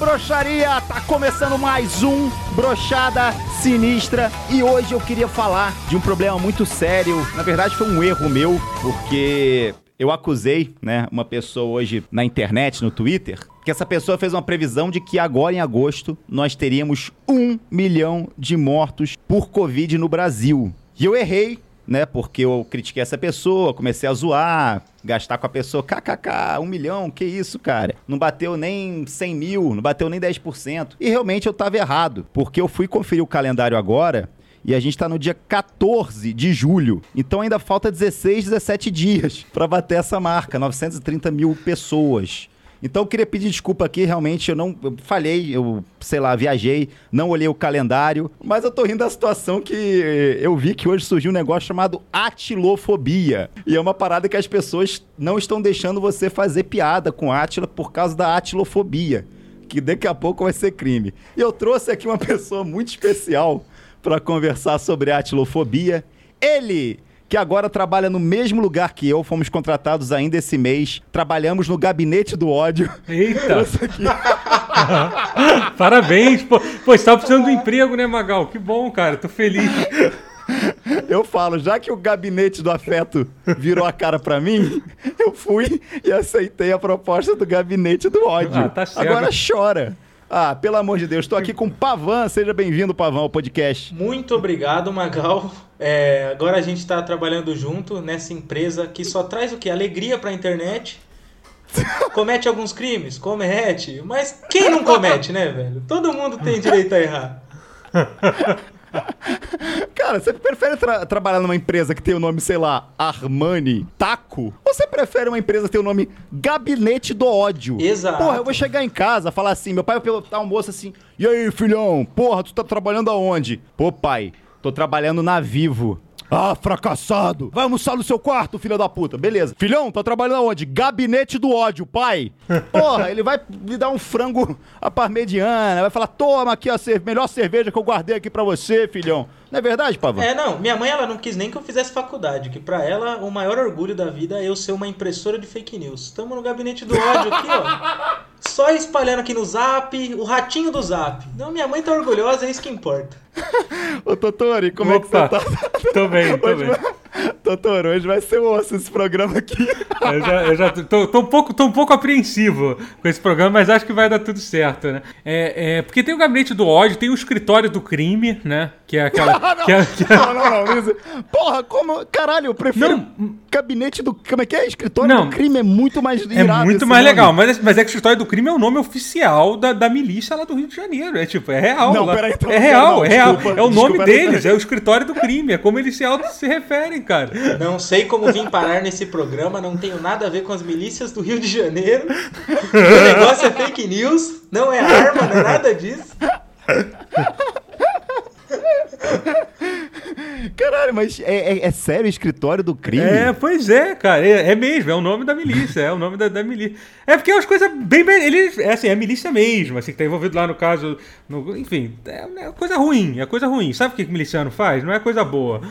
broxaria! Tá começando mais um Brochada Sinistra e hoje eu queria falar de um problema muito sério. Na verdade, foi um erro meu, porque eu acusei, né, uma pessoa hoje na internet, no Twitter, que essa pessoa fez uma previsão de que agora em agosto nós teríamos um milhão de mortos por Covid no Brasil. E eu errei, né? Porque eu critiquei essa pessoa, comecei a zoar, gastar com a pessoa, kkk, um milhão, que isso, cara? Não bateu nem 100 mil, não bateu nem 10%. E realmente eu tava errado, porque eu fui conferir o calendário agora e a gente está no dia 14 de julho. Então ainda falta 16, 17 dias para bater essa marca, 930 mil pessoas. Então eu queria pedir desculpa aqui, realmente eu não eu falhei, eu, sei lá, viajei, não olhei o calendário, mas eu tô rindo da situação que eu vi que hoje surgiu um negócio chamado atilofobia. E é uma parada que as pessoas não estão deixando você fazer piada com Atila por causa da atilofobia, que daqui a pouco vai ser crime. E eu trouxe aqui uma pessoa muito especial para conversar sobre atilofobia. Ele que agora trabalha no mesmo lugar que eu, fomos contratados ainda esse mês, trabalhamos no gabinete do ódio. Eita! Parabéns! Pô, pô, você tava precisando do emprego, né, Magal? Que bom, cara, tô feliz. Eu falo, já que o gabinete do afeto virou a cara para mim, eu fui e aceitei a proposta do gabinete do ódio. Ah, tá. Agora chora. Ah, pelo amor de Deus, estou aqui com o Pavan. Seja bem-vindo, Pavan, ao podcast. Muito obrigado, Magal. É, agora a gente está trabalhando junto nessa empresa que só traz o que? Alegria para a internet. Comete alguns crimes? Comete. Mas quem não comete, né, velho? Todo mundo tem direito a errar. Cara, você prefere tra trabalhar numa empresa que tem o nome, sei lá, Armani Taco? Ou você prefere uma empresa que tem o nome Gabinete do Ódio? Exato. Porra, eu vou chegar em casa, falar assim, meu pai vai perguntar um moço assim, e aí, filhão, porra, tu tá trabalhando aonde? Pô, pai, tô trabalhando na Vivo. Ah, fracassado! Vai almoçar no seu quarto, filho da puta. Beleza. Filhão, tá trabalhando aonde? Gabinete do ódio, pai. Porra, ele vai me dar um frango à parmegiana, vai falar, toma aqui a melhor cerveja que eu guardei aqui pra você, filhão. Não é verdade, Pavão? É, não. Minha mãe ela não quis nem que eu fizesse faculdade, que para ela o maior orgulho da vida é eu ser uma impressora de fake news. Estamos no gabinete do ódio aqui, ó. Só espalhando aqui no zap, o ratinho do zap. Não, minha mãe tá orgulhosa, é isso que importa. Ô, Totori, como Opa. é que você tá? Tô bem, tô hoje bem. Vai... Totoro, hoje vai ser osso esse programa aqui. Eu já, eu já tô, tô, um pouco, tô um pouco apreensivo com esse programa, mas acho que vai dar tudo certo, né? É, é, porque tem o gabinete do ódio, tem o escritório do crime, né? Que é aquela. não, que é, que é... não, não, não, Porra, como. Caralho, eu prefiro. Não. Gabinete do. Como é que é? Escritório não, do crime é muito mais É muito mais nome. legal, mas, mas é que o escritório do crime é o nome oficial da, da milícia lá do Rio de Janeiro. É tipo, é real. Não, lá. peraí, então, é real, não, é real. Desculpa, é o nome deles, é o escritório do crime. É como eles se auto se referem, cara. Não sei como vim parar nesse programa, não tenho nada a ver com as milícias do Rio de Janeiro. O negócio é fake news, não é arma, não é nada disso. Caralho, mas é, é, é, sério o escritório do crime? É, pois é, cara. É, é, mesmo, é o nome da milícia. É o nome da, da milícia. É porque é umas coisas bem. ele, é assim, é milícia mesmo, assim, que tá envolvido lá no caso. No, enfim, é, é coisa ruim, é coisa ruim. Sabe o que o miliciano faz? Não é coisa boa.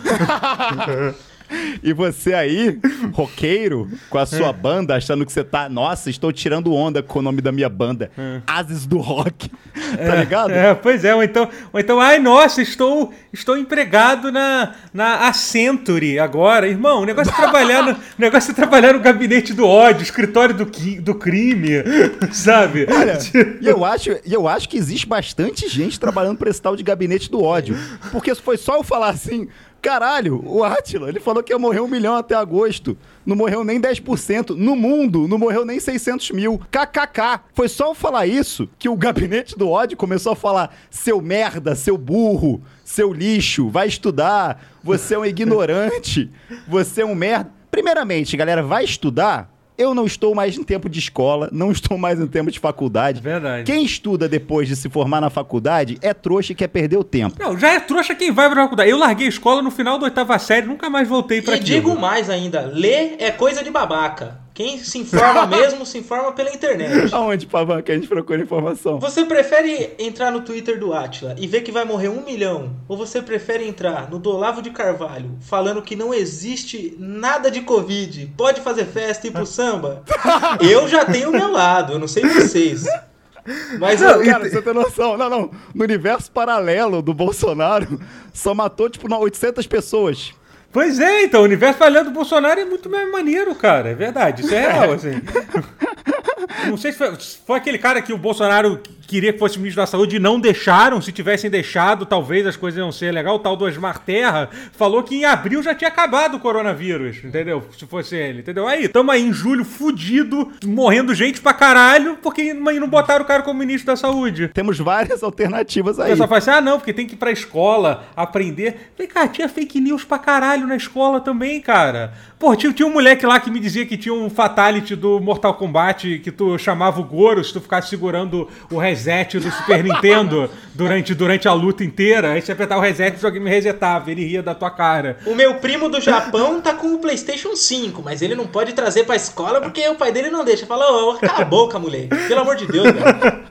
E você aí, roqueiro, com a sua é. banda, achando que você tá. Nossa, estou tirando onda com o nome da minha banda. É. Ases do Rock. tá é, ligado? É, pois é. Ou então, ou então, ai, nossa, estou, estou empregado na, na Accenture agora. Irmão, o negócio é trabalhar no, negócio é trabalhar no gabinete do ódio, escritório do, do crime, sabe? Olha, e eu acho, eu acho que existe bastante gente trabalhando para esse tal de gabinete do ódio. Porque foi só eu falar assim. Caralho, o Atila, ele falou que ia morrer um milhão até agosto. Não morreu nem 10%. No mundo, não morreu nem 600 mil. KKK. Foi só eu falar isso que o gabinete do ódio começou a falar: seu merda, seu burro, seu lixo, vai estudar. Você é um ignorante. Você é um merda. Primeiramente, galera, vai estudar eu não estou mais em tempo de escola, não estou mais em tempo de faculdade. Verdade. Quem estuda depois de se formar na faculdade é trouxa e quer perder o tempo. Não, já é trouxa quem vai pra faculdade. Eu larguei a escola no final da oitava série, nunca mais voltei para E digo mais ainda, ler é coisa de babaca. Quem se informa mesmo, se informa pela internet. Aonde, Pavan, que a gente procura informação? Você prefere entrar no Twitter do Atila e ver que vai morrer um milhão? Ou você prefere entrar no do Olavo de Carvalho falando que não existe nada de Covid, pode fazer festa e ir pro samba? Eu já tenho o meu lado, eu não sei vocês. Mas, não, cara, você tem noção. Não, não. No universo paralelo do Bolsonaro, só matou, tipo, 800 pessoas. Pois é, então, o universo paralelo do Bolsonaro é muito mais maneiro, cara. É verdade, isso é real, assim. Não sei se foi, foi, aquele cara que o Bolsonaro queria que fosse ministro da Saúde e não deixaram. Se tivessem deixado, talvez as coisas iam ser legal. O tal do Osmar Terra falou que em abril já tinha acabado o coronavírus, entendeu? Se fosse ele, entendeu? Aí, tamo aí em julho, fudido, morrendo gente pra caralho, porque não botaram o cara como ministro da Saúde. Temos várias alternativas aí. O pessoal fala assim, ah não, porque tem que ir pra escola aprender. Falei, cara, tinha fake news pra caralho na escola também, cara. Pô, tinha, tinha um moleque lá que me dizia que tinha um fatality do Mortal Kombat que tu chamava o Goro se tu ficasse segurando o reset do Super Nintendo durante, durante a luta inteira. Aí você apertava o reset e o me resetava. Ele ria da tua cara. O meu primo do Japão tá com o PlayStation 5, mas ele não pode trazer pra escola porque o pai dele não deixa. Fala, ô, oh, cala a boca, moleque. Pelo amor de Deus, cara.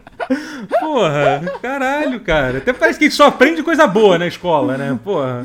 Porra, caralho, cara. Até parece que só aprende coisa boa na escola, né? Porra.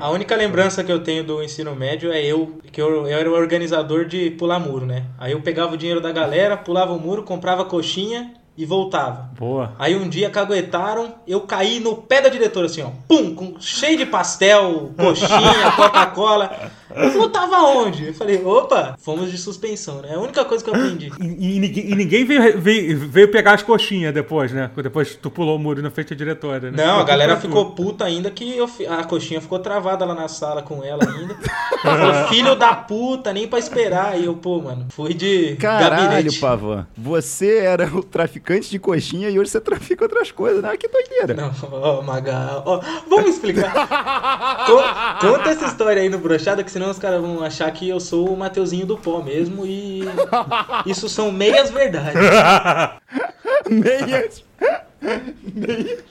A única lembrança que eu tenho do ensino médio é eu, que eu, eu era o organizador de pular muro, né? Aí eu pegava o dinheiro da galera, pulava o muro, comprava coxinha e voltava. Boa. Aí um dia caguetaram, eu caí no pé da diretora assim, ó, pum, com, cheio de pastel, coxinha, Coca-Cola. Eu tava onde? Eu falei, opa, fomos de suspensão, né? É a única coisa que eu aprendi. E, e, ninguém, e ninguém veio, veio, veio, pegar as coxinhas depois, né? Depois tu pulou o muro na frente da diretora, né? Não, a galera ficou puta ainda que eu, a coxinha ficou travada lá na sala com ela ainda. Falou, filho da puta, nem pra esperar. E eu, pô, mano, fui de Caralho, gabinete. Pavan. Você era o traficante de coxinha e hoje você trafica outras coisas, né? Que doideira. Não, ó, oh, Magal. Oh, vamos explicar. Conta essa história aí no brochada que senão os caras vão achar que eu sou o Mateuzinho do pó mesmo e isso são meias verdades. meias. meias.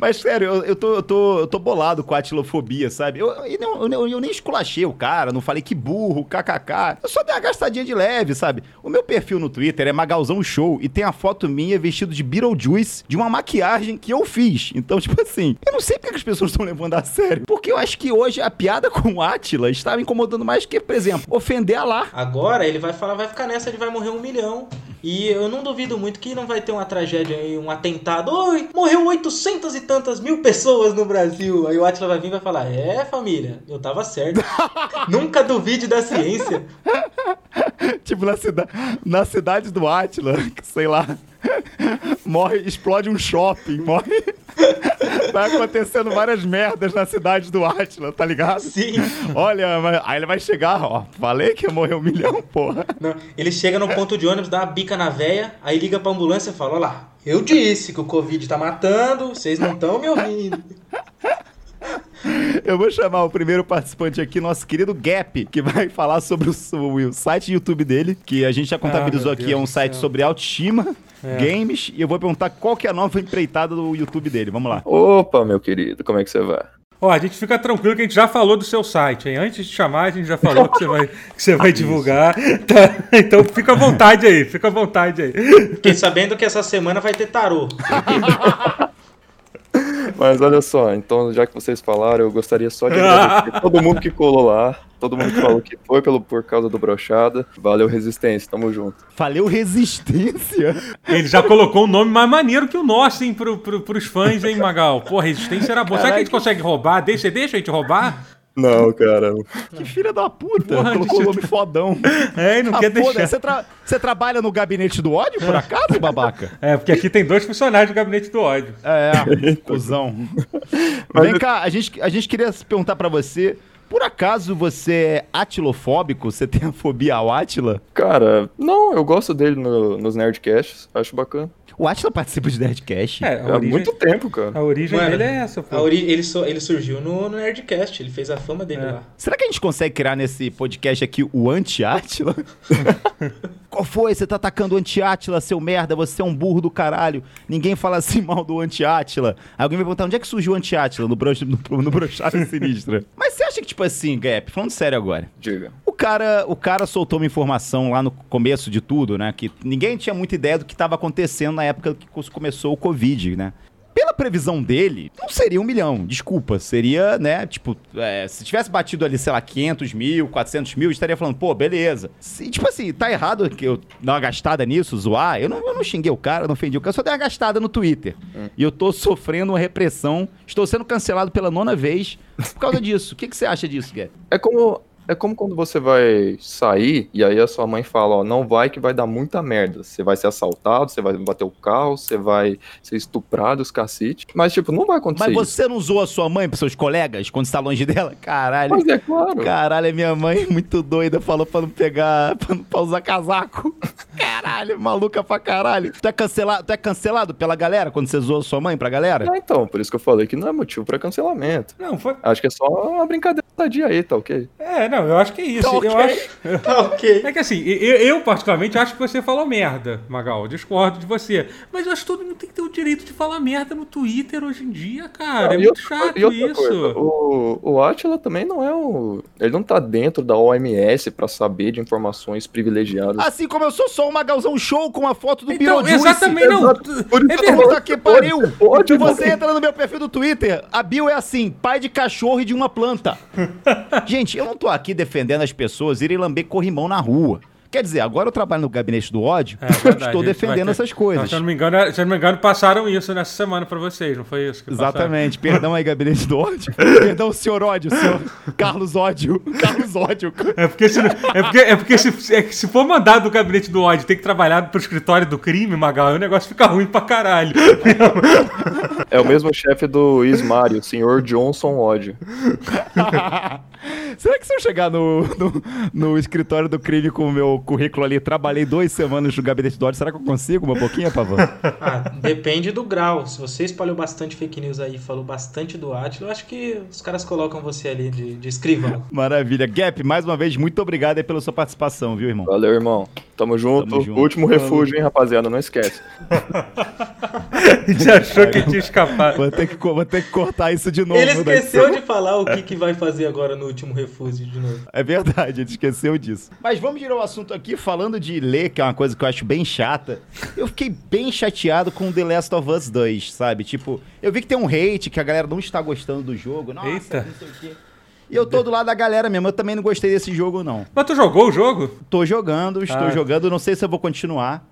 Mas sério, eu, eu, tô, eu, tô, eu tô bolado com a atilofobia, sabe? Eu, eu, eu, eu, nem esculachei o cara, não falei que burro, kkk. Eu só dei uma gastadinha de leve, sabe? O meu perfil no Twitter é Magalzão Show e tem a foto minha vestido de Beetlejuice de uma maquiagem que eu fiz. Então, tipo assim, eu não sei porque as pessoas estão levando a sério. Porque eu acho que hoje a piada com o Atila estava incomodando mais que, por exemplo, ofender a lá. Agora ele vai falar, vai ficar nessa, ele vai morrer um milhão. E eu não duvido muito que não vai ter uma tragédia aí, um atentado. Oi, morreu 800 e tantas mil pessoas no Brasil. Aí o Atila vai vir e vai falar: É, família, eu tava certo. Nunca duvide da ciência. tipo, na, cida na cidade do Atila, sei lá, morre, explode um shopping, morre. Vai acontecendo várias merdas na cidade do Atila, tá ligado? Sim. Olha, aí ele vai chegar, ó. Falei que ia morrer um milhão, porra. Não, ele chega no ponto de ônibus, dá uma bica na véia, aí liga pra ambulância e fala: Olha lá, eu disse que o Covid tá matando, vocês não estão me ouvindo. Eu vou chamar o primeiro participante aqui, nosso querido Gap, que vai falar sobre o, o site YouTube dele, que a gente já contabilizou ah, aqui, é um site céu. sobre autoestima, é. games, e eu vou perguntar qual que é a nova empreitada do YouTube dele. Vamos lá. Opa, meu querido, como é que você vai? Ó, a gente fica tranquilo que a gente já falou do seu site, hein? Antes de chamar, a gente já falou que você vai, que você vai divulgar. Tá? Então fica à vontade aí, fica à vontade aí. Fiquei sabendo que essa semana vai ter tarô. Mas olha só, então já que vocês falaram, eu gostaria só de agradecer todo mundo que colou lá, todo mundo que falou que foi pelo, por causa do brochada. Valeu, Resistência, tamo junto. Valeu, Resistência? Ele já colocou um nome mais maneiro que o nosso, hein, pro, pro, pros fãs, hein, Magal? Pô, Resistência era boa. Será que a gente consegue roubar? Deixa, deixa a gente roubar? Não, cara. Que filha da puta. Porra, Colocou o nome fodão. É, e não ah, quer deixar. Você, tra... você, trabalha no gabinete do ódio, por acaso, babaca? É, porque aqui tem dois funcionários do gabinete do ódio. É, cuzão. Vem cá, a gente, a gente queria perguntar para você por acaso você é atilofóbico? Você tem a fobia ao Atila? Cara, não, eu gosto dele no, nos Nerdcasts, acho bacana. O Atila participa de Nerdcast? É, há muito tempo, cara. A origem Mano, dele é essa, pô. Ori ele, so ele surgiu no, no, Nerdcast, ele fez a fama dele é. lá. Será que a gente consegue criar nesse podcast aqui o anti-Atila? Qual foi? Você tá atacando o anti-Atila, seu merda, você é um burro do caralho. Ninguém fala assim mal do anti-Atila. Alguém vai perguntar onde é que surgiu o anti-Atila no, bro no, no Brochada Sinistra. Mas você acha que, tipo assim, Gap, falando sério agora. Diga. O cara, o cara soltou uma informação lá no começo de tudo, né? Que ninguém tinha muita ideia do que estava acontecendo na época que começou o Covid, né? Pela previsão dele, não seria um milhão, desculpa. Seria, né, tipo, é, se tivesse batido ali, sei lá, 500 mil, 400 mil, estaria falando, pô, beleza. Se, tipo assim, tá errado que eu dar uma gastada nisso, zoar. Eu não, eu não xinguei o cara, não ofendi o cara, eu só dei uma gastada no Twitter. E eu tô sofrendo uma repressão, estou sendo cancelado pela nona vez por causa disso. O que, que você acha disso, Gué? É como, é como quando você vai sair e aí a sua mãe fala, ó, não vai que vai dar muita merda. Você vai ser assaltado, você vai bater o carro, você vai ser estuprado, os cacete. Mas, tipo, não vai acontecer Mas isso. você não usou a sua mãe pros seus colegas quando você tá longe dela? Caralho. Mas é claro. Caralho, a minha mãe muito doida falou pra não pegar, pra, não- pra usar casaco. Caralho, maluca pra caralho. Tu é, cancelado, tu é cancelado pela galera quando você zoou sua mãe pra galera? É, então, por isso que eu falei que não é motivo pra cancelamento. Não, foi. Acho que é só uma brincadeira da dia aí, tá ok? É, não, eu acho que é isso. Tá. Eu acho. Tá ok. É que assim, eu, eu, particularmente acho que você falou merda, Magal. Discordo de você. Mas eu acho que todo mundo tem que ter o direito de falar merda no Twitter hoje em dia, cara. é e muito outra chato isso. coisa, o, o Atila também não é o. Ele não tá dentro da OMS pra saber de informações privilegiadas. Assim como eu sou só um magalzão show com uma foto do Então, Beetlejuice. exatamente, não. Exato. Por isso É que eu tô verdade. Que pariu! Pode, E você entra no meu perfil do Twitter, a bio é assim, pai de cachorro e de uma planta. Gente, eu não tô aqui defendendo as pessoas irem lamber corrimão na rua. Quer dizer, agora eu trabalho no gabinete do ódio, É verdade, estou defendendo ter- essas coisas. Não, se, eu não me engano, se eu não me engano, passaram isso nessa semana pra vocês, não foi isso? que passaram? Exatamente. Perdão aí, gabinete do ódio. Perdão, senhor ódio, senhor Carlos ódio. Carlos ódio. É porque, se, é porque, é porque se, é que se for mandado do gabinete do ódio ter que trabalhar pro escritório do crime, Magal, o negócio fica ruim pra caralho. É o mesmo chefe do Ismário, o senhor Johnson Ódio. Será que se eu chegar no, no, no escritório do crime com o meu currículo ali, trabalhei duas semanas no gabinete do ódio, será que eu consigo uma boquinha, Pavan? Ah, depende do grau. Se você espalhou bastante fake news aí, falou bastante do Atila, eu acho que os caras colocam você ali de, de escrivão. Maravilha. Gap, mais uma vez, muito obrigado aí pela sua participação, viu, irmão? Valeu, irmão. Tamo junto. Tamo junto. Último refúgio, hein, rapaziada? Não esquece. A gente achou que tinha escapado. Vou ter que, vou ter que cortar isso de novo. Ele da esqueceu de falar o que, que vai fazer agora no último refúgio de novo. É verdade, ele esqueceu disso. Mas vamos girar o assunto aqui falando de ler, que é uma coisa que eu acho bem chata. Eu fiquei bem chateado com The Last of Us 2, sabe? Tipo, eu vi que tem um hate, que a galera não está gostando do jogo. Nossa, Eita. não sei o quê. E eu tô do lado da galera mesmo, eu também não gostei desse jogo, não. Mas tu jogou o jogo? Tô jogando, estou Ah. jogando, não sei se eu vou continuar.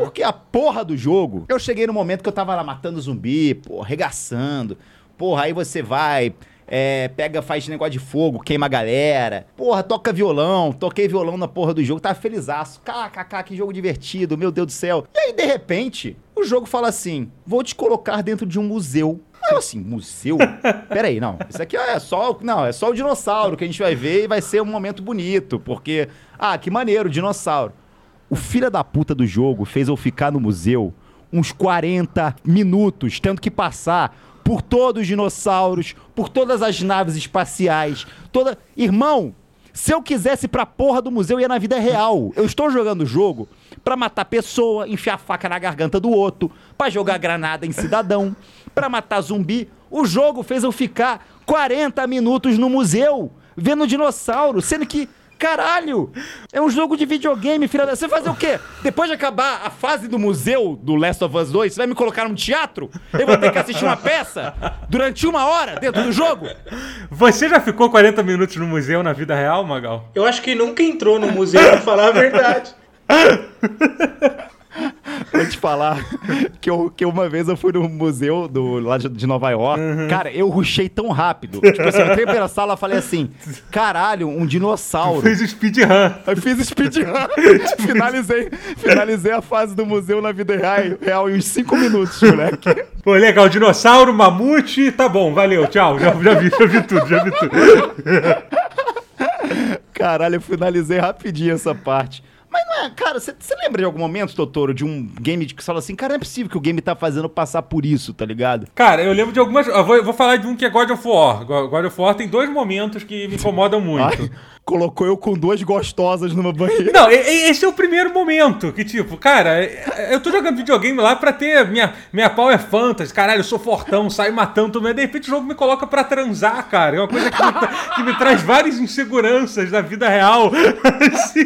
Porque a porra do jogo, eu cheguei no momento que eu tava lá matando zumbi, pô, arregaçando. Porra, aí você vai, é, pega, faz negócio de fogo, queima a galera. Porra, toca violão, toquei violão na porra do jogo, tava felizaço. KKK, que jogo divertido, meu Deus do céu. E aí, de repente, o jogo fala assim: vou te colocar dentro de um museu. Aí eu assim, museu? Peraí, não. Isso aqui é só. Não, é só o dinossauro que a gente vai ver e vai ser um momento bonito. Porque. Ah, que maneiro, dinossauro. O filho da puta do jogo fez eu ficar no museu uns 40 minutos, tendo que passar por todos os dinossauros, por todas as naves espaciais, toda. Irmão, se eu quisesse pra porra do museu, ia na vida real. Eu estou jogando o jogo pra matar pessoa, enfiar faca na garganta do outro, pra jogar granada em cidadão, pra matar zumbi. O jogo fez eu ficar 40 minutos no museu, vendo dinossauro, sendo que. Caralho! É um jogo de videogame, filha da. Você fazer o quê? Depois de acabar a fase do museu do Last of Us 2, você vai me colocar num teatro? Eu vou ter que assistir uma peça durante uma hora dentro do jogo? Você já ficou 40 minutos no museu na vida real, Magal? Eu acho que nunca entrou no museu pra falar a verdade. Vou te falar que, eu, que uma vez eu fui no museu do, lá de, de Nova York. Cara, eu rushei tão rápido. Tipo assim, eu entrei pela sala e falei assim: caralho, um dinossauro. Fez o speedrun. Aí fiz speedrun. finalizei, finalizei a fase do museu na vida real, real em uns 5 minutos, moleque. Pô, legal, dinossauro, mamute, tá bom, valeu, tchau. Já, já vi, já vi tudo, já vi tudo. Caralho, eu finalizei rapidinho essa parte. Mas não é, cara, você lembra de algum momento, Totoro, de um game que você fala assim, cara, não é possível que o game tá fazendo passar por isso, tá ligado? Cara, eu lembro de algumas. Eu vou, eu vou falar de um que é God of War. Go- God of War tem dois momentos que me incomodam muito. Ai, colocou eu com duas gostosas numa banheira. Não, esse é o primeiro momento. Que, tipo, cara, eu tô jogando videogame lá pra ter minha, minha Power Fantasy, caralho, eu sou fortão, saio matando tudo, mas de repente o jogo me coloca pra transar, cara. É uma coisa que me, que me traz várias inseguranças da vida real. Assim,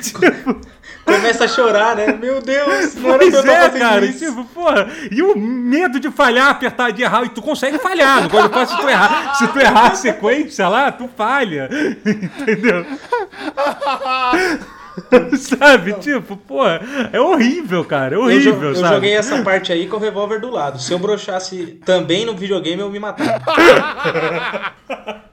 tipo, Começa a chorar, né? Meu Deus, não era eu Pois estar é, cara. isso. Tipo, porra. E o medo de falhar, apertar de errar. E tu consegue falhar. Agora, depois, se tu errar, se tu errar a sequência lá, tu falha. Entendeu? Sabe? Tipo, porra, é horrível, cara. É Eu, horrível, jo- eu sabe? joguei essa parte aí com o revólver do lado. Se eu broxasse também no videogame, eu me matava.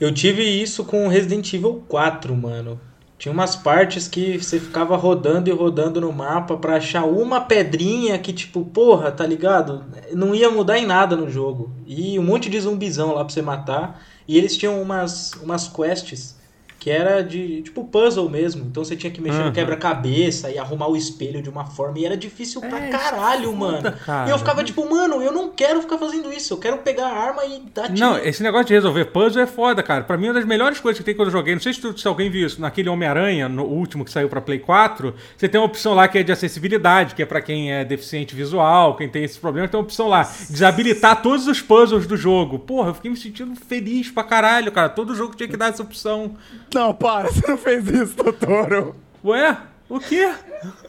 eu tive isso com Resident Evil 4, mano. Tinha umas partes que você ficava rodando e rodando no mapa pra achar uma pedrinha que, tipo, porra, tá ligado? Não ia mudar em nada no jogo. E um monte de zumbizão lá pra você matar. E eles tinham umas, umas quests que era de, tipo, puzzle mesmo. Então você tinha que mexer no Aham. quebra-cabeça e arrumar o espelho de uma forma. E era difícil pra É, caralho, mano. cara. E eu ficava tipo, mano, eu não quero ficar fazendo isso. Eu quero pegar a arma e dar tiro. Não, esse negócio de resolver puzzle é foda, cara. Pra mim, uma das melhores coisas que tem quando eu joguei, não sei se, tu- se alguém viu isso, naquele Homem-Aranha, no último que saiu pra Play 4, você tem uma opção lá que é de acessibilidade, que é pra quem é deficiente visual, quem tem esses problemas, tem uma opção lá, desabilitar todos os puzzles do jogo. Porra, eu fiquei me sentindo feliz pra caralho, cara. Todo jogo tinha que dar essa opção. Não, para, você não fez isso, Totoro. Ué? O quê?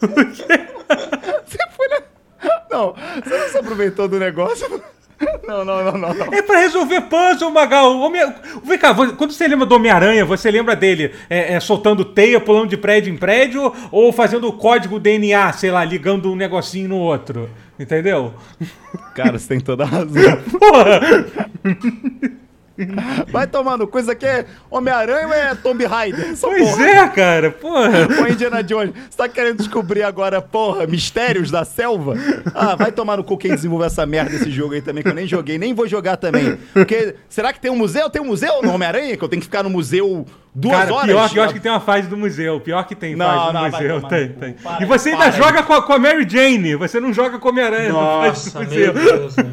Você foi na... Não, você não se aproveitou do negócio. Não, não, não, não, não. É pra resolver puzzle, Magal. Homem... Vem cá, quando você lembra do Homem-Aranha, você lembra dele é, é, soltando teia, pulando de prédio em prédio, ou fazendo o código DNA, sei lá, ligando um negocinho no outro? Entendeu? Cara, você tem toda a razão. Porra! Vai tomando coisa aqui é Homem-Aranha ou é Tomb Raider? Essa Pois porra. é, cara, porra. Ô, Indiana Jones, você tá querendo descobrir agora, porra, mistérios da selva? Ah, vai tomar no cu quem desenvolveu essa merda desse jogo aí também, que eu nem joguei, nem vou jogar também. Porque, será que tem um museu? Tem um museu no Homem-Aranha? Que eu tenho que ficar no museu duas Cara, horas? pior que eu acho que tem uma fase do museu. Pior que tem Não, fase do não, vai museu. tomar Tem, no tem. Para e você ainda para joga com a, com a Mary Jane. Você não joga com a Homem-Aranha. Nossa, do meu museu. Deus, velho.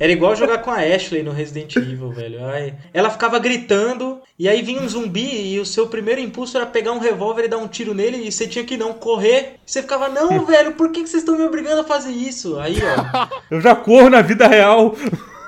Era igual jogar com a Ashley no Resident Evil, velho. Ai. Ela ficava gritando, e aí vinha um zumbi, e o seu primeiro impulso era pegar um revólver e dar um tiro nele, e você tinha que não correr. E você ficava, não, velho, por que que vocês estão me obrigando a fazer isso? Aí, ó. Eu já corro na vida real.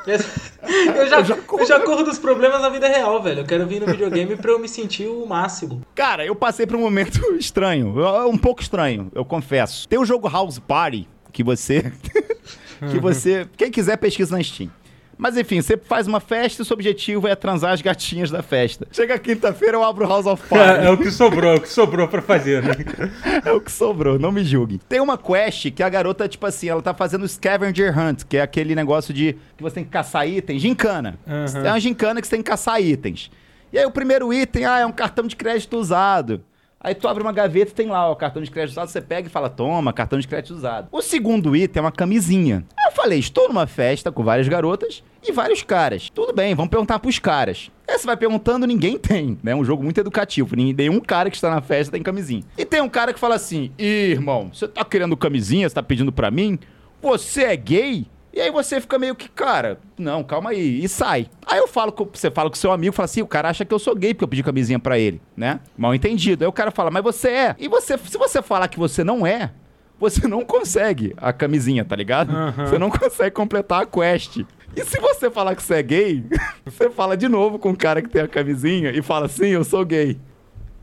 Eu já, eu já corro dos problemas na vida real, velho. Eu quero vir no videogame pra eu me sentir o máximo. Cara, eu passei por um momento estranho, um pouco estranho, eu confesso. Tem o jogo House Party, que você... que você... Quem quiser, pesquisa na Steam. Mas enfim, você faz uma festa e o seu objetivo é transar as gatinhas da festa. Chega quinta-feira, eu abro o House of É, Party. é o que sobrou, é o que sobrou pra fazer, né? É o que sobrou, não me julguem. Tem uma quest que a garota, tipo assim, ela tá fazendo scavenger hunt, que é aquele negócio de que você tem que caçar itens, gincana. Aham. É uma gincana que você tem que caçar itens. E aí o primeiro item, ah, é um cartão de crédito usado. Aí tu abre uma gaveta tem lá, ó, cartão de crédito usado, você pega e fala, toma, cartão de crédito usado. O segundo item é uma camisinha. Aí eu falei, estou numa festa com várias garotas e vários caras. Tudo bem, vamos perguntar pros caras. Aí você vai perguntando, ninguém tem, né? Um jogo muito educativo. Nenhum cara que está na festa tem camisinha. E tem um cara que fala assim, irmão, você tá querendo camisinha, você tá pedindo pra mim? Você é gay? E aí você fica meio que, cara, não, calma aí, e sai. Aí eu falo com, você fala com seu amigo, fala assim, o cara acha que eu sou gay porque eu pedi camisinha pra ele, né? Mal entendido. Aí o cara fala, mas você é. E você, se você falar que você não é, você não consegue a camisinha, tá ligado? Aham. Você não consegue completar a quest. E se você falar que você é gay, você fala de novo com o cara que tem a camisinha e fala assim, eu sou gay.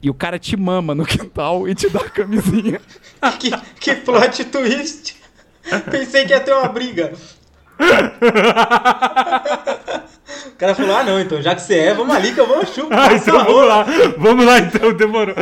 E o cara te mama no quintal e te dá a camisinha. Que, que plot twist. Pensei que ia ter uma briga. O cara falou, ah não, então já que você é, vamos ali que eu vou chupar Ah, então vamos lá. Vamos lá então, demorou.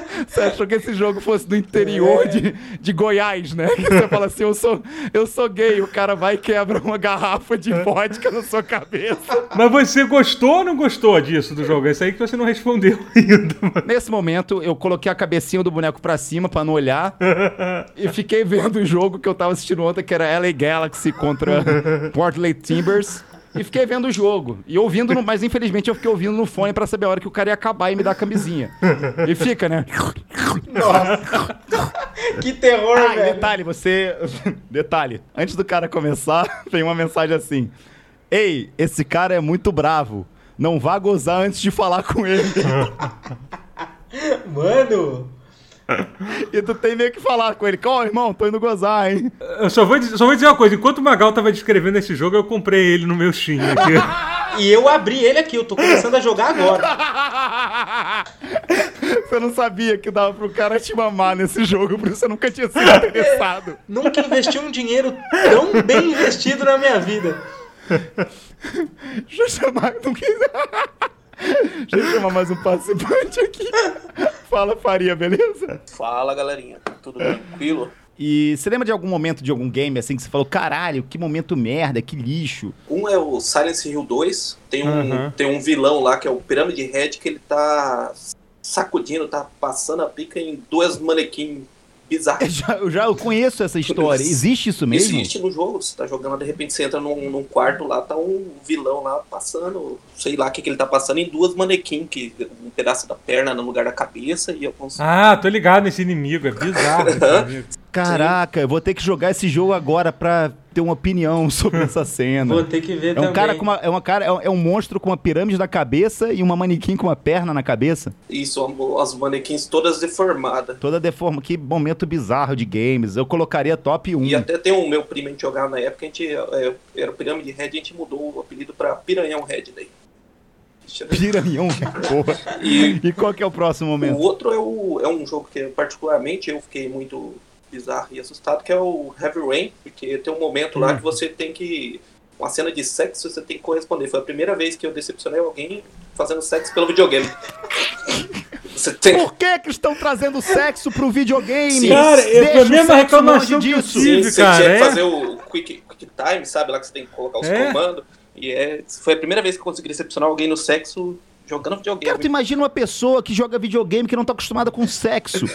Você achou que esse jogo fosse do interior de, de Goiás, né? Que você fala assim, eu sou, eu sou gay, o cara vai e quebra uma garrafa de vodka na sua cabeça. Mas você gostou ou não gostou disso do jogo? É isso aí que você não respondeu ainda, mano. Nesse momento, eu coloquei a cabecinha do boneco pra cima pra não olhar e fiquei vendo o jogo que eu tava assistindo ontem, que era LA Galaxy contra Portland Timbers. E fiquei vendo o jogo. E ouvindo, no- mas infelizmente eu fiquei ouvindo no fone pra saber a hora que o cara ia acabar e me dar a camisinha. E fica, né? Que terror, Ah, velho. detalhe, você. detalhe, antes do cara começar, vem uma mensagem assim: Ei, esse cara é muito bravo. Não vá gozar antes de falar com ele. Mano, e tu tem meio que falar com ele: Ó, irmão, tô indo gozar, hein? Eu só vou, dizer, só vou dizer uma coisa: enquanto o Magal tava descrevendo esse jogo, eu comprei ele no meu Steam aqui. e eu abri ele aqui, eu tô começando a jogar agora. Você não sabia que dava pro cara te mamar nesse jogo, por isso você nunca tinha sido interessado. Nunca investi um dinheiro tão bem investido na minha vida. Deixa eu chamar. Não quis... Deixa eu chamar mais um participante aqui. Fala, Faria, beleza? Fala galerinha, tudo tranquilo? E você lembra de algum momento de algum game assim que você falou, caralho, que momento merda, que lixo? Um é o Silence Hill 2, tem um, Uhum. tem um vilão lá que é o Pirâmide Red que ele tá sacudindo, tá passando a pica em duas manequins Eu bizarras. já, eu já conheço essa história. Existe isso mesmo? Existe no jogo, você tá jogando, de repente você entra num, num quarto lá, tá um vilão lá passando, sei lá o que, que ele tá passando, em duas manequins, que um pedaço da perna no lugar da cabeça e alguns. Ah, tô ligado nesse inimigo, é bizarro inimigo. Caraca, eu vou ter que jogar esse jogo agora pra ter uma opinião sobre essa cena. Vou ter que ver É também. um cara com uma, é uma cara, é um- é um monstro com uma pirâmide na cabeça e uma manequim com uma perna na cabeça. Isso, as manequins todas deformadas. Toda deforma. Que momento bizarro de games. Eu colocaria top 1. E até tem um meu primo a gente jogava na época, a gente é, era o Pirâmide Red, a gente mudou o apelido pra Piranhão Red daí. Piranhão, porra. E E qual que é o próximo o momento? outro é, o, é um jogo que particularmente eu fiquei muito bizarro e assustado, que é o Heavy Rain, porque tem um momento lá que você tem que. Uma cena de sexo você tem que corresponder. Foi a primeira vez que eu decepcionei alguém fazendo sexo pelo videogame. Você tem. Por que que estão trazendo sexo pro videogame? Sim. Cara, é Deixa a mesma reclamação que eu disso. tive. Sim, você cara, tinha que é? fazer o quick, quick time, sabe? Lá que você tem que colocar os É. comandos. E é, foi a primeira vez que eu consegui decepcionar alguém no sexo jogando videogame. Cara, tu imagina uma pessoa que joga videogame que não tá acostumada com sexo.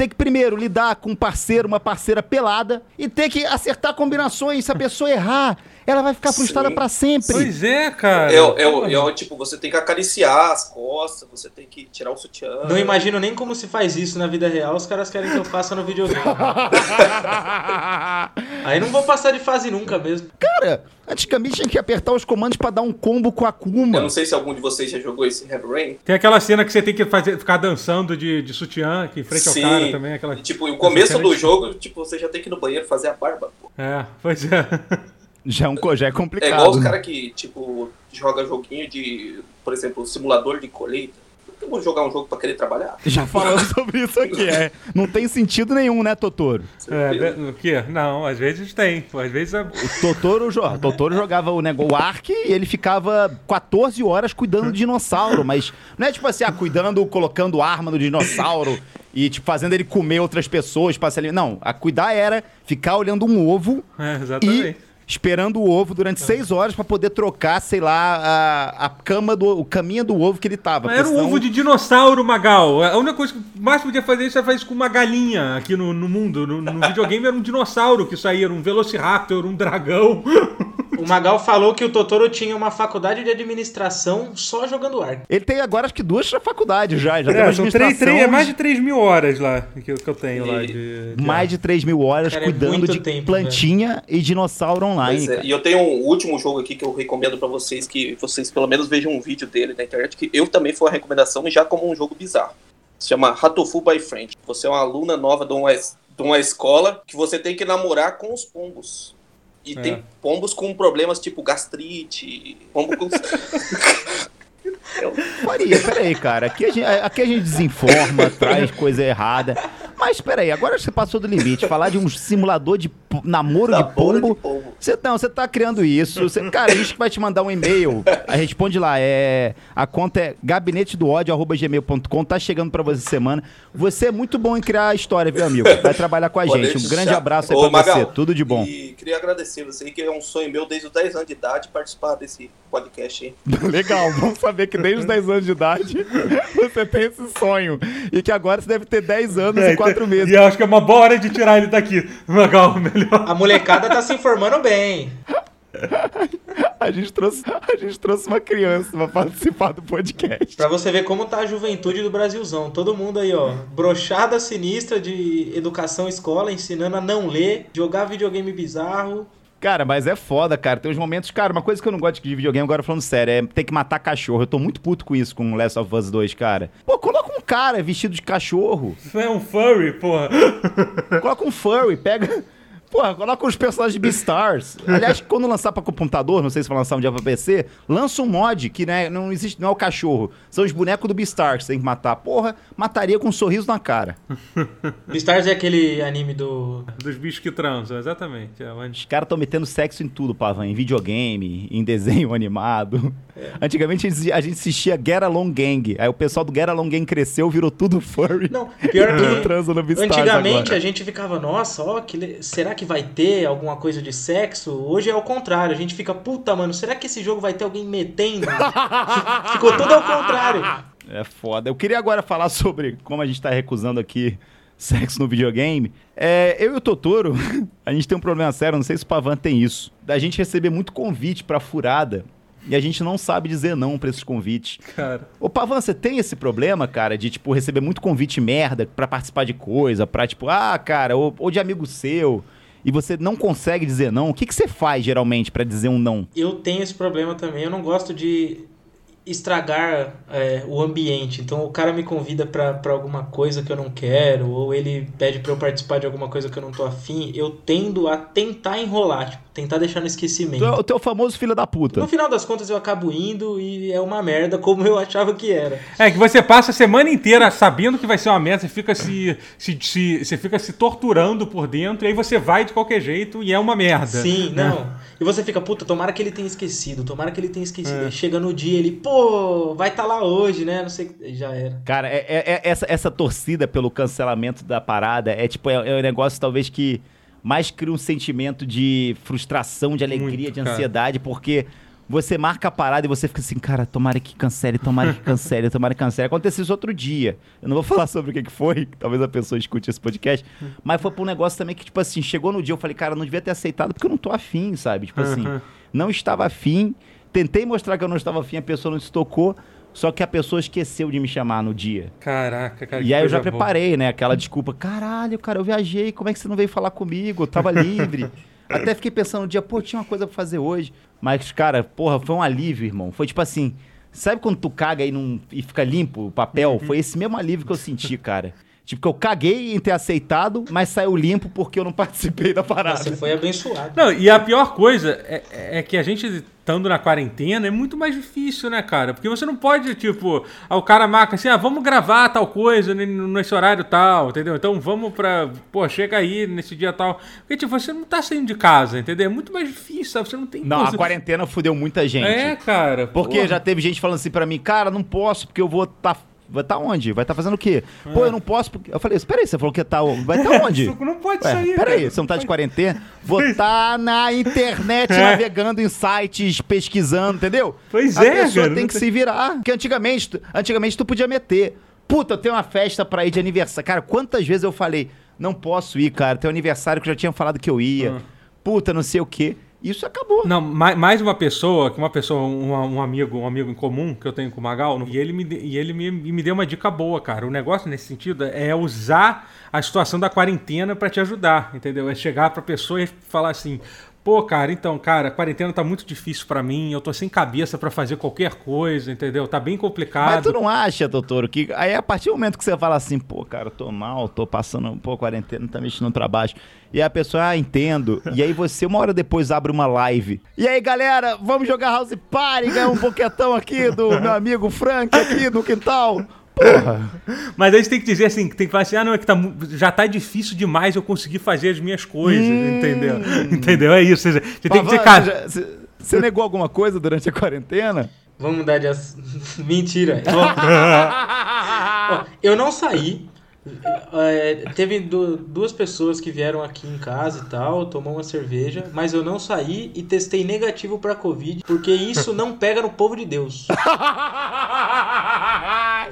Tem que primeiro lidar com um parceiro, uma parceira pelada e ter que acertar combinações. Se a pessoa errar, ela vai ficar frustrada pra sempre. Pois é, cara. É, o- é, é tipo, você tem que acariciar as costas, você tem que tirar o sutiã. Não imagino nem como se faz isso na vida real, os caras querem que eu faça no videogame. Aí não vou passar de fase nunca mesmo. Cara, antigamente tinha que apertar os comandos pra dar um combo com a Eu Akuma. não sei se algum de vocês já jogou esse Heavy Rain. Tem aquela cena que você tem que fazer, ficar dançando de, de sutiã aqui em frente ao Sim. cara também. Aquela... E, tipo, o começo do jogo, tipo, você já tem que ir no banheiro fazer a barba. Pô. É, pois é. Já é, um, já é É complicado. igual os caras que, tipo, joga joguinho de, por exemplo, simulador de colheita. Eu vou jogar um jogo pra querer trabalhar? Já falamos sobre isso aqui, é. Não tem sentido nenhum, né, Totoro? é o quê? Não, às vezes tem. Às vezes é... O Totoro, jo- o Totoro jogava o negócio o Ark e ele ficava 14 horas cuidando do dinossauro, mas não é tipo assim, ah, cuidando, colocando arma no dinossauro e tipo fazendo ele comer outras pessoas para se alimentar. Não, a cuidar era ficar olhando um ovo é e exatamente. Esperando o ovo durante seis horas para poder trocar, sei lá, a, a cama do o caminho do ovo que ele tava. Mas era um senão- ovo de dinossauro, Magal. A única coisa que mais podia fazer isso é fazer isso com uma galinha aqui no, no mundo. No, no videogame era um dinossauro que saía, era um velociraptor, um dragão. O Magal falou que o Totoro tinha uma faculdade de administração só jogando Ark. Ele tem agora acho que duas faculdades já, já tem É, são três, administração três, é mais de- de 3 mil horas lá que, eu- que eu tenho lá E- de. de mais de 3 mil horas Cara, é cuidando muito de tempo, plantinha e dinossauro online. Pois é. E eu tenho um último jogo aqui que eu recomendo pra vocês, que vocês pelo menos vejam um vídeo dele na internet, que eu também foi uma recomendação, e já como um jogo bizarro. Se chama Ratofu by Friend. Você é uma aluna nova de uma, de uma escola que você tem que namorar com os pombos. E É. tem pombos com problemas tipo gastrite, pombo com... Faria, peraí, cara. Aqui a gente, aqui a gente desinforma, traz coisa errada. Mas peraí, agora você passou do limite. Falar de um simulador de namoro de Namoro de pombo. pombo. Você não, você tá criando isso. Você- cara, a gente vai te mandar um e-mail. Aí responde lá. É, a conta é gabinete do gmail.com. Tá chegando pra você semana. Você é muito bom em criar história, viu, amigo? Vai trabalhar com a Pode gente. Um grande abraço aí Ô, pra Magal, você. Tudo de bom. E queria agradecer você aí, que é um sonho meu desde os 10 anos de idade participar desse podcast aí. Legal, vamos saber que desde os 10 anos de idade você tem esse sonho. E que agora você deve ter 10 anos É, e 4 meses. E eu acho que é uma boa hora de tirar ele daqui. Magal, melhor. A molecada tá se informando bem. A gente trouxe, a gente trouxe uma criança pra participar do podcast. Pra você ver como tá a juventude do Brasilzão. Todo mundo aí, ó. Brochada sinistra de educação escola, ensinando a não ler, jogar videogame bizarro. Cara, mas é foda, cara. Tem uns momentos, cara, uma coisa que eu não gosto de videogame, agora falando sério, é ter que matar cachorro. Eu tô muito puto com isso com Last of Us 2, cara. Pô, coloca um cara vestido de cachorro. Isso é um furry, porra. Coloca um furry, pega. Porra, coloca os personagens de Beastars. Aliás, quando lançar pra computador, não sei se vai lançar um dia pra PC, lança um mod que né, não existe, não é o cachorro. São os bonecos do Beastars que você tem que matar. Porra, mataria com um sorriso na cara. Beastars é aquele anime do. Dos bichos que transam, exatamente. É, onde- Os caras estão metendo sexo em tudo, Pavan. Em videogame, em desenho animado. Antigamente a gente, assistia Get Along Gang. Aí o pessoal do Get Along Gang cresceu, virou tudo furry. Não, pior Tudo que. transa no Beastars Antigamente agora. a gente ficava, nossa, ó, que le- será que vai ter alguma coisa de sexo? Hoje é o contrário, a gente fica, puta, mano, será que esse jogo vai ter alguém metendo? Ficou tudo ao contrário. É foda. Eu queria agora falar sobre como a gente tá recusando aqui sexo no videogame. É, eu e o Totoro, a gente tem um problema sério, não sei se o Pavan tem isso. Da gente receber muito convite pra furada e a gente não sabe dizer não pra esses convites. Cara. Ô, Pavan, você tem esse problema, cara, de, tipo, receber muito convite merda pra participar de coisa, pra, tipo, ah, cara, ou, ou de amigo seu, e você não consegue dizer não? O que, que você faz, geralmente, pra dizer um não? Eu tenho esse problema também, eu não gosto de estragar é, o ambiente. Então o cara me convida pra alguma coisa que eu não quero, ou ele pede pra eu participar de alguma coisa que eu não tô afim, eu tendo a tentar enrolar, tipo, tentar deixar no esquecimento. Tu é o teu famoso filho da puta. No final das contas eu acabo indo e é uma merda como eu achava que era. É que você passa a semana inteira sabendo que vai ser uma merda, você fica se, se, se- você fica se torturando por dentro, e aí você vai de qualquer jeito e é uma merda. Sim, né? não. E você fica, puta, tomara que ele tenha esquecido, tomara que ele tenha esquecido. Aí chega no dia, ele, pô, vai estar lá hoje, né? Não sei, já era. Cara, é, é- é- essa, essa torcida pelo cancelamento da parada é tipo, é, é um negócio talvez que mais cria um sentimento de frustração, de alegria, Muito, de cara. ansiedade, porque você marca a parada e você fica assim, cara, tomara que cancele, tomara que cancele, tomara que cancele. Aconteceu isso outro dia. Eu não vou falar sobre o que, que foi, talvez a pessoa escute esse podcast, mas foi pra um negócio também que, tipo assim, chegou no dia, eu falei, cara, eu não devia ter aceitado porque eu não tô afim, sabe? Tipo assim, Uhum. não estava afim, tentei mostrar que eu não estava afim, a pessoa não se tocou, só que a pessoa esqueceu de me chamar no dia. Caraca, cara. E aí eu já boa. preparei, né? Aquela desculpa. Caralho, cara, eu viajei. Como é que você não veio falar comigo? Eu tava livre. Até fiquei pensando no dia, pô, tinha uma coisa pra fazer hoje. Mas, cara, porra, foi um alívio, irmão. Foi tipo assim. Sabe quando tu caga e, não, e fica limpo o papel? Uhum. Foi esse mesmo alívio que eu senti, cara. Tipo, que eu caguei em ter aceitado, mas saiu limpo porque eu não participei da parada. Você foi abençoado. Não, e a pior coisa é, é que a gente estando na quarentena é muito mais difícil, né, cara? Porque você não pode, tipo, ah, o cara marca assim, ah, vamos gravar tal coisa ne- nesse horário tal, entendeu? Então vamos pra, pô, chega aí nesse dia tal. Porque, tipo, você não tá saindo de casa, entendeu? É muito mais difícil, sabe? Você não tem... Não, pô, a quarentena fudeu muita gente. É, cara. Porque porra. já teve gente falando assim pra mim, cara, não posso porque eu vou tá vai estar onde? Vai estar fazendo o quê? Pô, eu não posso porque eu falei, espera aí, você falou que tá vai estar onde? Isso não pode Ué, sair, peraí, cara. você não tá de quarentena? Vou estar na internet É. navegando em sites, pesquisando, entendeu? Pois a é, pessoa cara, tem que tem- se virar. Porque antigamente, antigamente tu podia meter. Puta, eu tenho uma festa pra ir de aniversário. Cara, quantas vezes eu falei, não posso ir, cara, tem um aniversário que eu já tinha falado que eu ia. Ah. Puta, não sei o quê. Isso acabou. Não, mais, mais uma pessoa, que uma pessoa, um, um amigo, um amigo em comum que eu tenho com o Magal, e ele, me, e ele me, me deu uma dica boa, cara. O negócio nesse sentido é usar a situação da quarentena pra te ajudar, entendeu? É chegar pra pessoa e falar assim. Pô, cara, então, cara, a quarentena tá muito difícil pra mim, eu tô sem cabeça pra fazer qualquer coisa, entendeu? Tá bem complicado. Mas tu não acha, doutor, que aí a partir do momento que você fala assim, pô, cara, tô mal, tô passando pouco quarentena, tá mexendo pra baixo. E a pessoa, ah, entendo. E aí você, uma hora depois, abre uma live. E aí, galera, vamos jogar House Party, ganhar um boquetão aqui do meu amigo Frank aqui no quintal. Porra. Mas aí você tem que dizer assim, que tem que falar assim, ah, não, é que tá, já tá difícil demais eu conseguir fazer as minhas coisas, Hum. entendeu? Entendeu? É isso. Você, você tem que dizer, cara, você já- Você negou alguma coisa durante a quarentena? Vamos mudar de ass... Mentira. Eu não saí. É, teve du- duas pessoas que vieram aqui em casa e tal, tomou uma cerveja, mas eu não saí e testei negativo pra Covid, porque isso não pega no povo de Deus.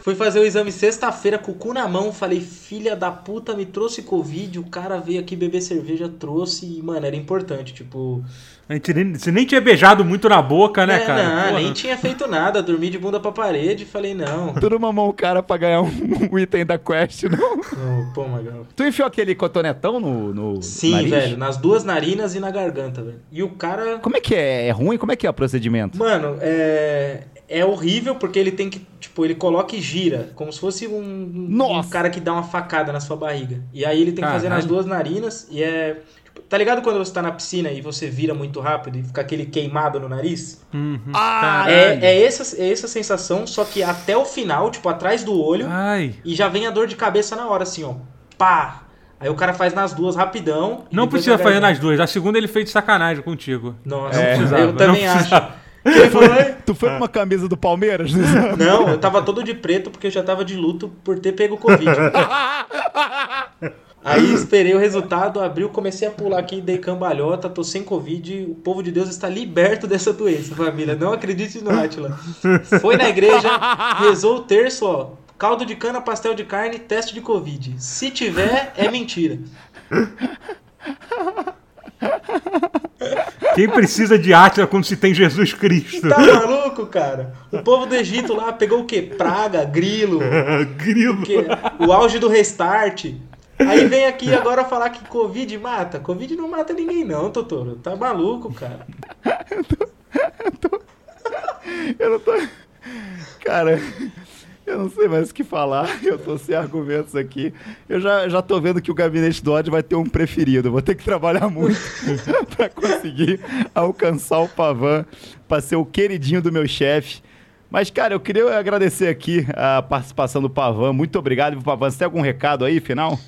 Fui fazer o exame sexta-feira com o cu na mão, falei, filha da puta, me trouxe Covid, o cara veio aqui beber cerveja, trouxe e, mano, era importante, tipo... a gente nem- você nem tinha beijado muito na boca, né, é, cara? Não, Porra. nem tinha feito nada, dormi de bunda pra parede, falei, não. Tu não mamou o cara pra ganhar um, um item da quest, não? Não, pô, Magal. Tu enfiou aquele cotonetão no, no Sim, nariz? velho, nas duas narinas e na garganta, velho. E o cara. Como é que é? É ruim? Como é que é o procedimento? Mano, é. É horrível porque ele tem que. Tipo, ele coloca e gira. Como se fosse um. um cara que dá uma facada na sua barriga. E aí ele tem que fazer nas Caralho. duas narinas. E é. Tá ligado quando você tá na piscina e você vira muito rápido e fica aquele queimado no nariz? Uhum. Ah. É, é, essa, é essa sensação, só que até o final, tipo, atrás do olho, Ai. e já vem a dor de cabeça na hora, assim, ó. Pá! Aí o cara faz nas duas rapidão. Não precisa fazer nas duas. A segunda ele fez de sacanagem contigo. Nossa, É. eu precisava, também não acho. falou, "Ai, Tu foi com uma camisa do Palmeiras? Não, eu tava todo de preto porque eu já tava de luto por ter pego Covid. Aí esperei o resultado, abriu, comecei a pular aqui, dei cambalhota, tô sem Covid, o povo de Deus está liberto dessa doença, família. Não acredite no Atila. Foi na igreja, rezou o terço, ó. Caldo de cana, pastel de carne, teste de Covid. Se tiver, é mentira. Quem precisa de Átila quando se tem Jesus Cristo? Tá maluco, cara? O povo do Egito lá pegou o quê? Praga, grilo, Grilo. o? O auge do restart. Aí vem aqui agora falar que Covid mata. Covid não mata ninguém, não, Totoro. Tá maluco, cara. Eu não tô. Cara, eu não sei mais o que falar. Eu tô sem argumentos aqui. Eu já, já tô vendo que o gabinete do ódio vai ter um preferido. Eu Vou ter que trabalhar muito pra conseguir alcançar o Pavan, pra ser o queridinho do meu chefe. Mas, cara, eu queria agradecer aqui a participação do Pavan. Muito obrigado, Pavan. Você tem algum recado aí, final?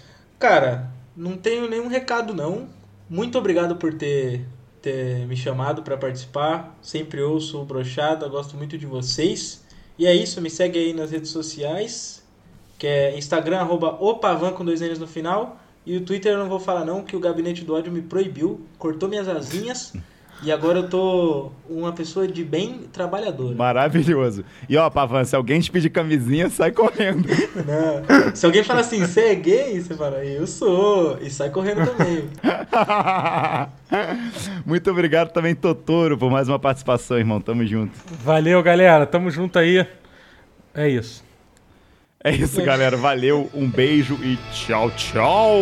Cara, não tenho nenhum recado, não. Muito obrigado por ter, ter me chamado pra participar. Sempre ouço o Brochada, gosto muito de vocês. E é isso, me segue aí nas redes sociais, que é Instagram, arroba opavan com dois N's no final. E o Twitter eu não vou falar não, que o Gabinete do Ódio me proibiu, cortou minhas asinhas. E agora eu tô uma pessoa de bem trabalhadora. Maravilhoso. E ó, Pavan, se alguém te pedir camisinha, sai correndo. Não. Se alguém fala assim, você é gay? Você fala, eu sou. E sai correndo também. Muito obrigado também, Totoro, por mais uma participação, irmão. Tamo junto. Valeu, galera. Tamo junto aí. É isso. É isso, galera. Valeu, um beijo e tchau, tchau.